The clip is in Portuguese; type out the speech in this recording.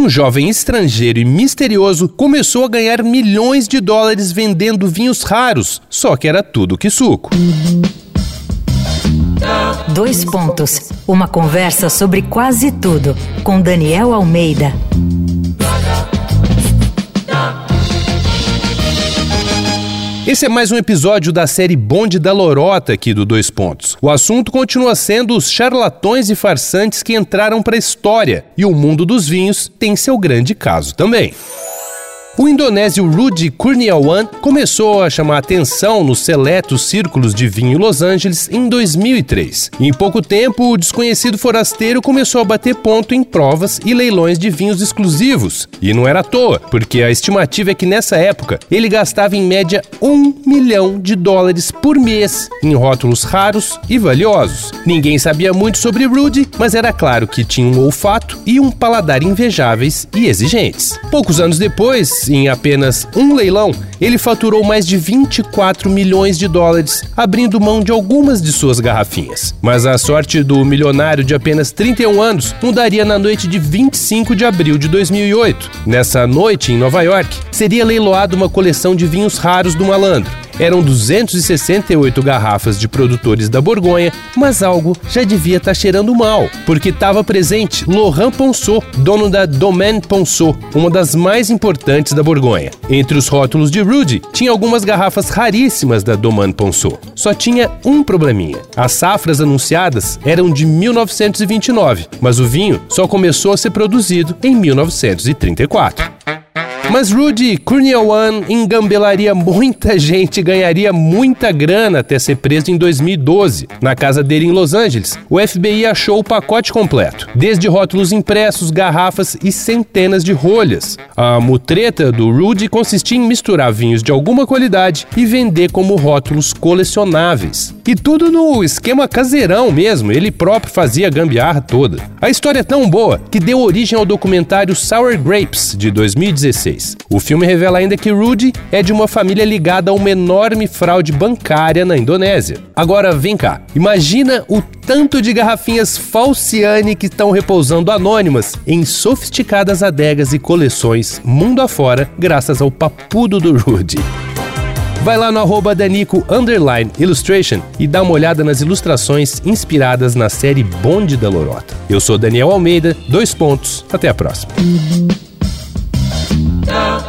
um jovem estrangeiro e misterioso começou a ganhar milhões de dólares vendendo vinhos raros, só que era tudo que suco. Dois pontos. Uma conversa sobre quase tudo com Daniel Almeida. Esse é mais um episódio da série Bonde da Lorota aqui do Dois Pontos. O assunto continua sendo os charlatões e farsantes que entraram para a história, e o mundo dos vinhos tem seu grande caso também. O indonésio Rudy Kurniawan começou a chamar atenção nos seletos círculos de vinho Los Angeles em 2003. Em pouco tempo, o desconhecido forasteiro começou a bater ponto em provas e leilões de vinhos exclusivos. E não era à toa, porque a estimativa é que nessa época ele gastava em média um milhão de dólares por mês em rótulos raros e valiosos. Ninguém sabia muito sobre Rudy, mas era claro que tinha um olfato e um paladar invejáveis e exigentes. Poucos anos depois, em apenas um leilão, ele faturou mais de 24 milhões de dólares, abrindo mão de algumas de suas garrafinhas. Mas a sorte do milionário de apenas 31 anos mudaria na noite de 25 de abril de 2008. Nessa noite, em Nova York, seria leiloada uma coleção de vinhos raros do malandro eram 268 garrafas de produtores da Borgonha, mas algo já devia estar tá cheirando mal, porque estava presente Laurent Ponsot, dono da Domaine Ponsot, uma das mais importantes da Borgonha. Entre os rótulos de Rudy, tinha algumas garrafas raríssimas da Domaine Ponsot. Só tinha um probleminha. As safras anunciadas eram de 1929, mas o vinho só começou a ser produzido em 1934. Mas Rudy Kurniawan engambelaria muita gente e ganharia muita grana até ser preso em 2012. Na casa dele em Los Angeles, o FBI achou o pacote completo, desde rótulos impressos, garrafas e centenas de rolhas. A mutreta do Rudy consistia em misturar vinhos de alguma qualidade e vender como rótulos colecionáveis. E tudo no esquema caseirão mesmo, ele próprio fazia a gambiarra toda. A história é tão boa que deu origem ao documentário Sour Grapes, de 2016. O filme revela ainda que Rudy é de uma família ligada a uma enorme fraude bancária na Indonésia. Agora, vem cá, imagina o tanto de garrafinhas falciane que estão repousando anônimas em sofisticadas adegas e coleções mundo afora, graças ao papudo do Rudy. Vai lá no arroba Danico Illustration e dá uma olhada nas ilustrações inspiradas na série Bonde da Lorota. Eu sou Daniel Almeida, dois pontos, até a próxima.